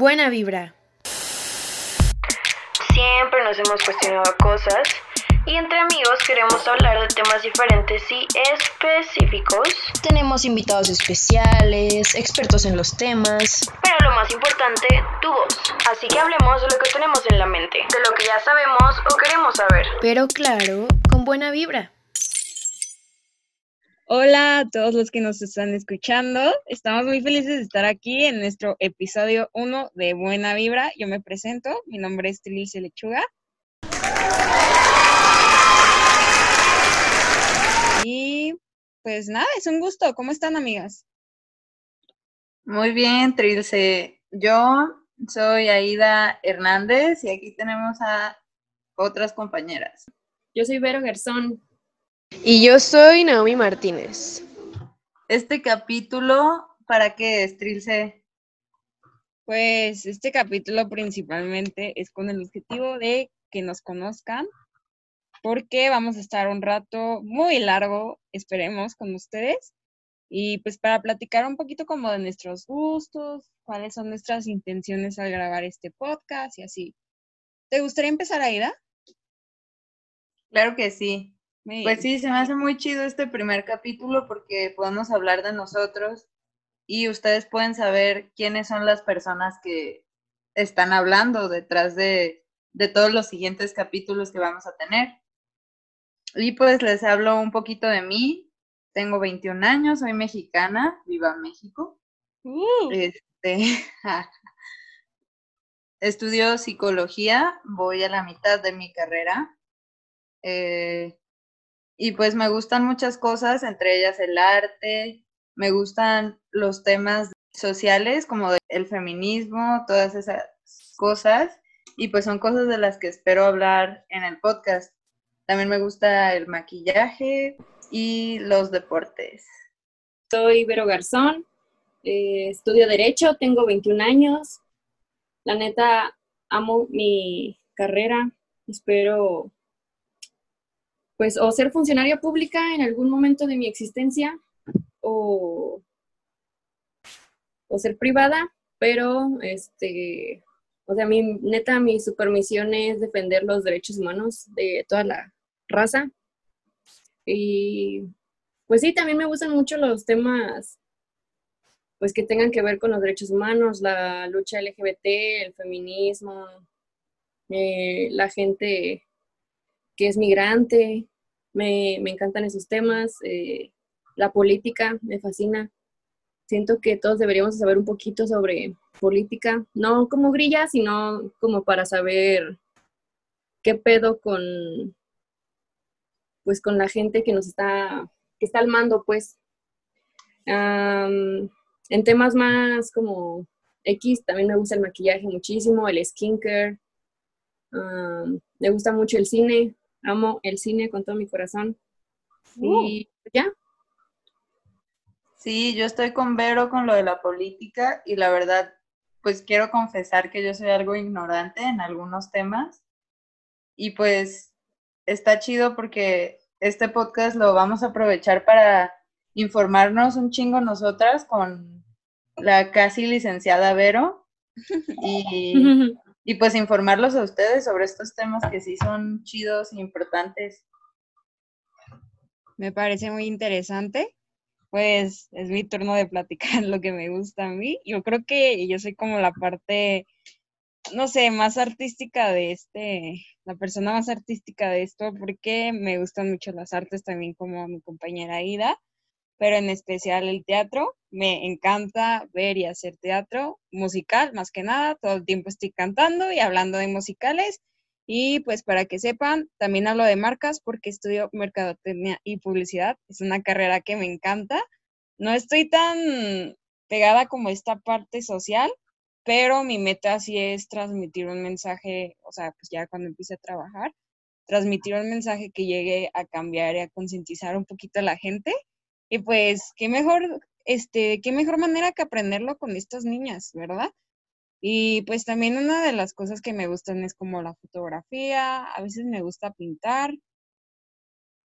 Buena vibra. Siempre nos hemos cuestionado cosas y entre amigos queremos hablar de temas diferentes y específicos. Tenemos invitados especiales, expertos en los temas. Pero lo más importante, tu voz. Así que hablemos de lo que tenemos en la mente, de lo que ya sabemos o queremos saber. Pero claro, con buena vibra. Hola a todos los que nos están escuchando. Estamos muy felices de estar aquí en nuestro episodio 1 de Buena Vibra. Yo me presento, mi nombre es Trilce Lechuga. Y pues nada, es un gusto. ¿Cómo están, amigas? Muy bien, Trilce. Yo soy Aida Hernández y aquí tenemos a otras compañeras. Yo soy Vero Gersón. Y yo soy Naomi Martínez. Este capítulo, ¿para qué es, Trilce? Pues este capítulo principalmente es con el objetivo de que nos conozcan, porque vamos a estar un rato muy largo, esperemos, con ustedes. Y pues para platicar un poquito como de nuestros gustos, cuáles son nuestras intenciones al grabar este podcast y así. ¿Te gustaría empezar, Aida? Claro que sí. Pues sí, se me hace muy chido este primer capítulo porque podemos hablar de nosotros y ustedes pueden saber quiénes son las personas que están hablando detrás de, de todos los siguientes capítulos que vamos a tener. Y pues les hablo un poquito de mí. Tengo 21 años, soy mexicana, viva México. Uh. Este, estudio psicología, voy a la mitad de mi carrera. Eh, y pues me gustan muchas cosas, entre ellas el arte, me gustan los temas sociales como el feminismo, todas esas cosas, y pues son cosas de las que espero hablar en el podcast. También me gusta el maquillaje y los deportes. Soy Vero Garzón, eh, estudio Derecho, tengo 21 años. La neta, amo mi carrera, espero pues o ser funcionaria pública en algún momento de mi existencia o, o ser privada, pero este, o sea, mi neta, mi supermisión es defender los derechos humanos de toda la raza. Y pues sí, también me gustan mucho los temas pues que tengan que ver con los derechos humanos, la lucha LGBT, el feminismo, eh, la gente que es migrante, me, encantan esos temas, eh, la política me fascina. Siento que todos deberíamos saber un poquito sobre política, no como grilla, sino como para saber qué pedo con pues con la gente que nos está, que está al mando, pues. en temas más como X, también me gusta el maquillaje muchísimo, el skincare, me gusta mucho el cine, amo el cine con todo mi corazón. Uh. Y ya. Sí, yo estoy con Vero con lo de la política y la verdad, pues quiero confesar que yo soy algo ignorante en algunos temas y pues está chido porque este podcast lo vamos a aprovechar para informarnos un chingo nosotras con la casi licenciada Vero y y pues informarlos a ustedes sobre estos temas que sí son chidos e importantes. Me parece muy interesante. Pues es mi turno de platicar lo que me gusta a mí. Yo creo que yo soy como la parte, no sé, más artística de este, la persona más artística de esto, porque me gustan mucho las artes también como mi compañera Ida pero en especial el teatro. Me encanta ver y hacer teatro musical, más que nada. Todo el tiempo estoy cantando y hablando de musicales. Y pues para que sepan, también hablo de marcas porque estudio mercadotecnia y publicidad. Es una carrera que me encanta. No estoy tan pegada como esta parte social, pero mi meta sí es transmitir un mensaje, o sea, pues ya cuando empiece a trabajar, transmitir un mensaje que llegue a cambiar y a concientizar un poquito a la gente y pues, qué mejor, este, qué mejor manera que aprenderlo con estas niñas, ¿verdad? Y pues también una de las cosas que me gustan es como la fotografía, a veces me gusta pintar.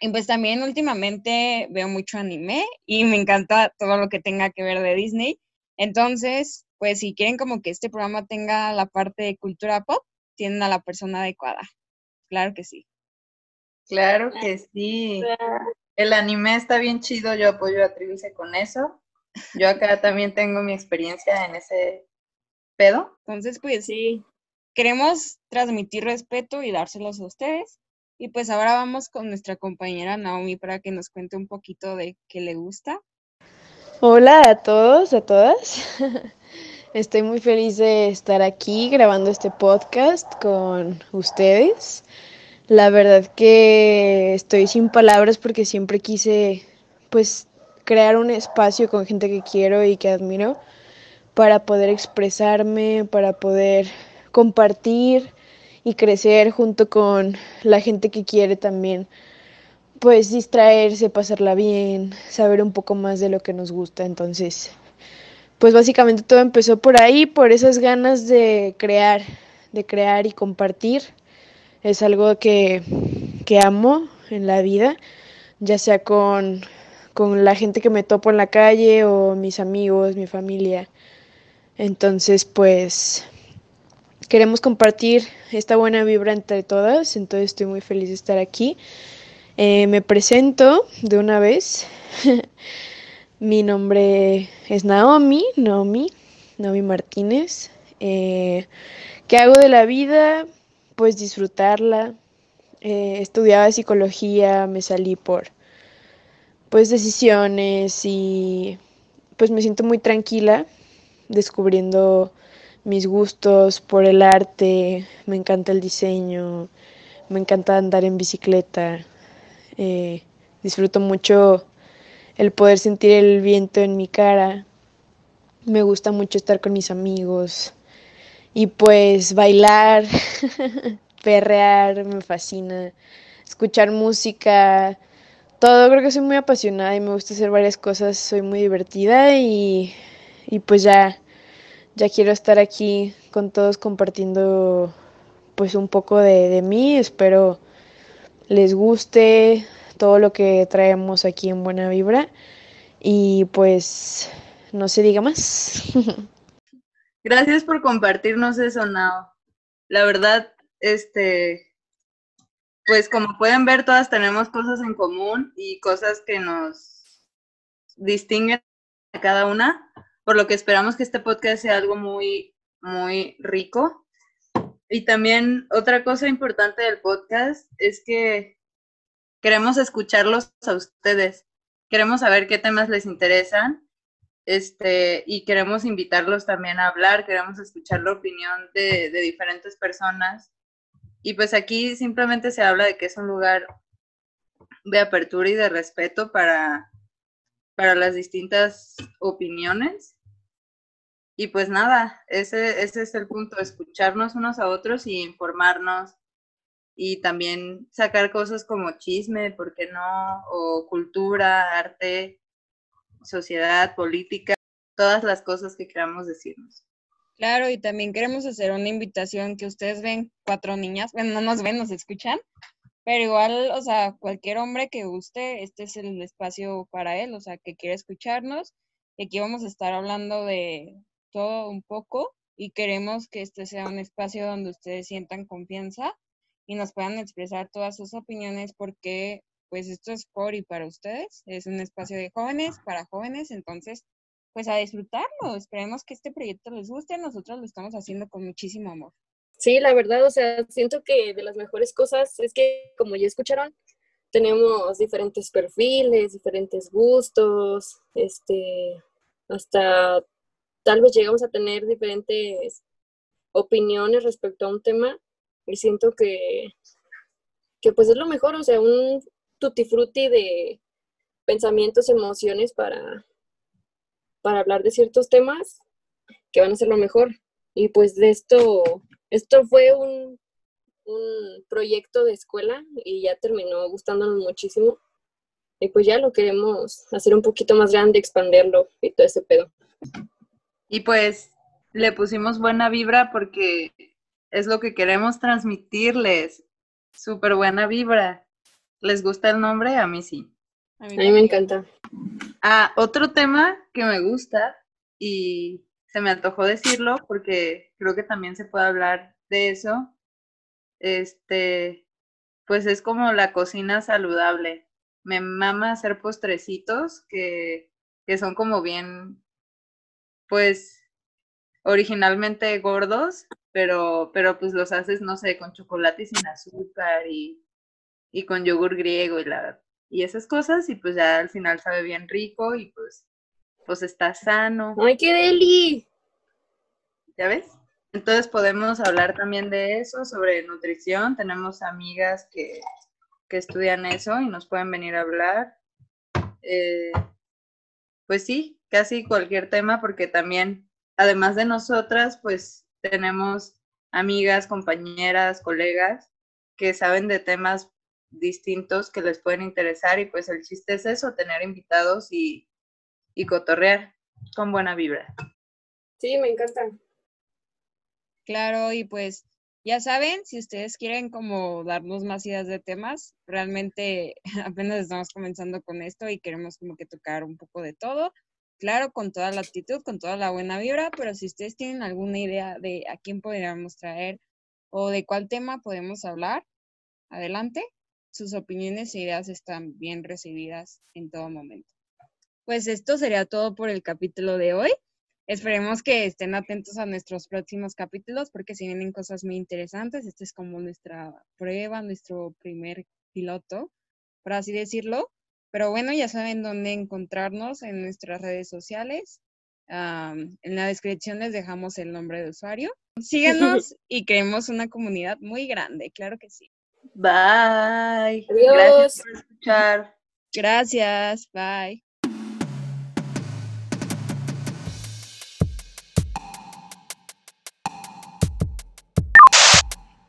Y pues también últimamente veo mucho anime y me encanta todo lo que tenga que ver de Disney. Entonces, pues si quieren como que este programa tenga la parte de cultura pop, tienen a la persona adecuada. Claro que sí. Claro que sí. El anime está bien chido, yo apoyo a con eso. Yo acá también tengo mi experiencia en ese pedo. Entonces, pues sí, queremos transmitir respeto y dárselos a ustedes. Y pues ahora vamos con nuestra compañera Naomi para que nos cuente un poquito de qué le gusta. Hola a todos, a todas. Estoy muy feliz de estar aquí grabando este podcast con ustedes. La verdad que estoy sin palabras porque siempre quise pues crear un espacio con gente que quiero y que admiro para poder expresarme, para poder compartir y crecer junto con la gente que quiere también, pues distraerse, pasarla bien, saber un poco más de lo que nos gusta. Entonces, pues básicamente todo empezó por ahí, por esas ganas de crear, de crear y compartir. Es algo que, que amo en la vida, ya sea con, con la gente que me topo en la calle o mis amigos, mi familia. Entonces, pues queremos compartir esta buena vibra entre todas, entonces estoy muy feliz de estar aquí. Eh, me presento de una vez. Mi nombre es Naomi, Naomi, Naomi Martínez. Eh, ¿Qué hago de la vida? Pues disfrutarla. Eh, estudiaba psicología, me salí por pues decisiones y pues me siento muy tranquila descubriendo mis gustos por el arte, me encanta el diseño, me encanta andar en bicicleta, eh, disfruto mucho el poder sentir el viento en mi cara, me gusta mucho estar con mis amigos y pues bailar, perrear, me fascina, escuchar música, todo, creo que soy muy apasionada y me gusta hacer varias cosas, soy muy divertida y, y pues ya ya quiero estar aquí con todos compartiendo pues un poco de, de mí. Espero les guste todo lo que traemos aquí en Buena Vibra. Y pues no se diga más. Gracias por compartirnos eso, Nao. La verdad, este, pues como pueden ver, todas tenemos cosas en común y cosas que nos distinguen a cada una por lo que esperamos que este podcast sea algo muy, muy rico. Y también otra cosa importante del podcast es que queremos escucharlos a ustedes. Queremos saber qué temas les interesan este, y queremos invitarlos también a hablar, queremos escuchar la opinión de, diferentes personas. Y pues aquí simplemente se habla de que es un lugar de apertura y de respeto para, para las distintas opiniones. Y pues nada, ese, ese es el punto, escucharnos unos a otros y informarnos y también sacar cosas como chisme, ¿por qué no? O cultura, arte, sociedad, política, todas las cosas que queramos decirnos. Claro, y también queremos hacer una invitación que ustedes ven cuatro niñas, bueno, no nos ven, nos escuchan, pero igual, o sea, cualquier hombre que guste, este es el espacio para él, o sea, que quiere escucharnos. Y aquí vamos a estar hablando de todo un poco y queremos que este sea un espacio donde ustedes sientan confianza y nos puedan expresar todas sus opiniones porque pues esto es por y para ustedes, es un espacio de jóvenes para jóvenes, entonces pues a disfrutarlo, esperemos que este proyecto les guste, nosotros lo estamos haciendo con muchísimo amor. Sí, la verdad, o sea, siento que de las mejores cosas es que como ya escucharon, tenemos diferentes perfiles, diferentes gustos, este, hasta tal vez llegamos a tener diferentes opiniones respecto a un tema y siento que, que pues es lo mejor, o sea, un tutti de pensamientos, emociones para, para hablar de ciertos temas que van a ser lo mejor. Y pues de esto, esto fue un, un proyecto de escuela y ya terminó gustándonos muchísimo. Y pues ya lo queremos hacer un poquito más grande, expanderlo y todo ese pedo. Y pues le pusimos buena vibra porque es lo que queremos transmitirles. Súper buena vibra. ¿Les gusta el nombre? A mí sí. A mí, me encanta. Ah, otro tema que me gusta y se me antojó decirlo porque creo que también se puede hablar de eso. Este, pues es como la cocina saludable. Me mama hacer postrecitos que, que son como bien, pues, originalmente gordos, pero, pero pues los haces, no sé, con chocolate sin azúcar y, y con yogur griego y la y esas cosas y pues ya al final sabe bien rico y pues pues está sano. ¡Ay, qué deli! ¿Ya ves? Entonces podemos hablar también de eso, sobre nutrición. Tenemos amigas que, que estudian eso y nos pueden venir a hablar. Eh, pues sí, casi cualquier tema, porque también, además de nosotras, pues tenemos amigas, compañeras, colegas que saben de temas distintos que les pueden interesar y pues el chiste es eso, tener invitados y, y cotorrear con buena vibra. Sí, me encanta. Claro, y pues ya saben, si ustedes quieren como darnos más ideas de temas, realmente apenas estamos comenzando con esto y queremos como que tocar un poco de todo. Claro, con toda la actitud, con toda la buena vibra, pero si ustedes tienen alguna idea de a quién podríamos traer o de cuál tema podemos hablar, adelante. Sus opiniones e ideas están bien recibidas en todo momento. Pues esto sería todo por el capítulo de hoy. Esperemos que estén atentos a nuestros próximos capítulos porque si vienen cosas muy interesantes. Este es como nuestra prueba, nuestro primer piloto, por así decirlo. Pero bueno, ya saben dónde encontrarnos en nuestras redes sociales. en la descripción les dejamos el nombre de usuario. Síganos y creemos una comunidad muy grande, claro que sí. Bye. Adiós. Gracias por escuchar. Gracias, bye.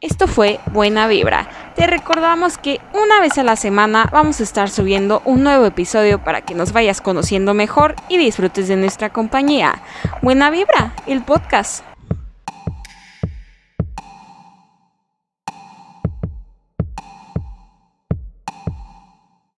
Esto fue Buena Vibra. Te recordamos que una vez a la semana vamos a estar subiendo un nuevo episodio para que nos vayas conociendo mejor y disfrutes de nuestra compañía. Buena Vibra, el podcast.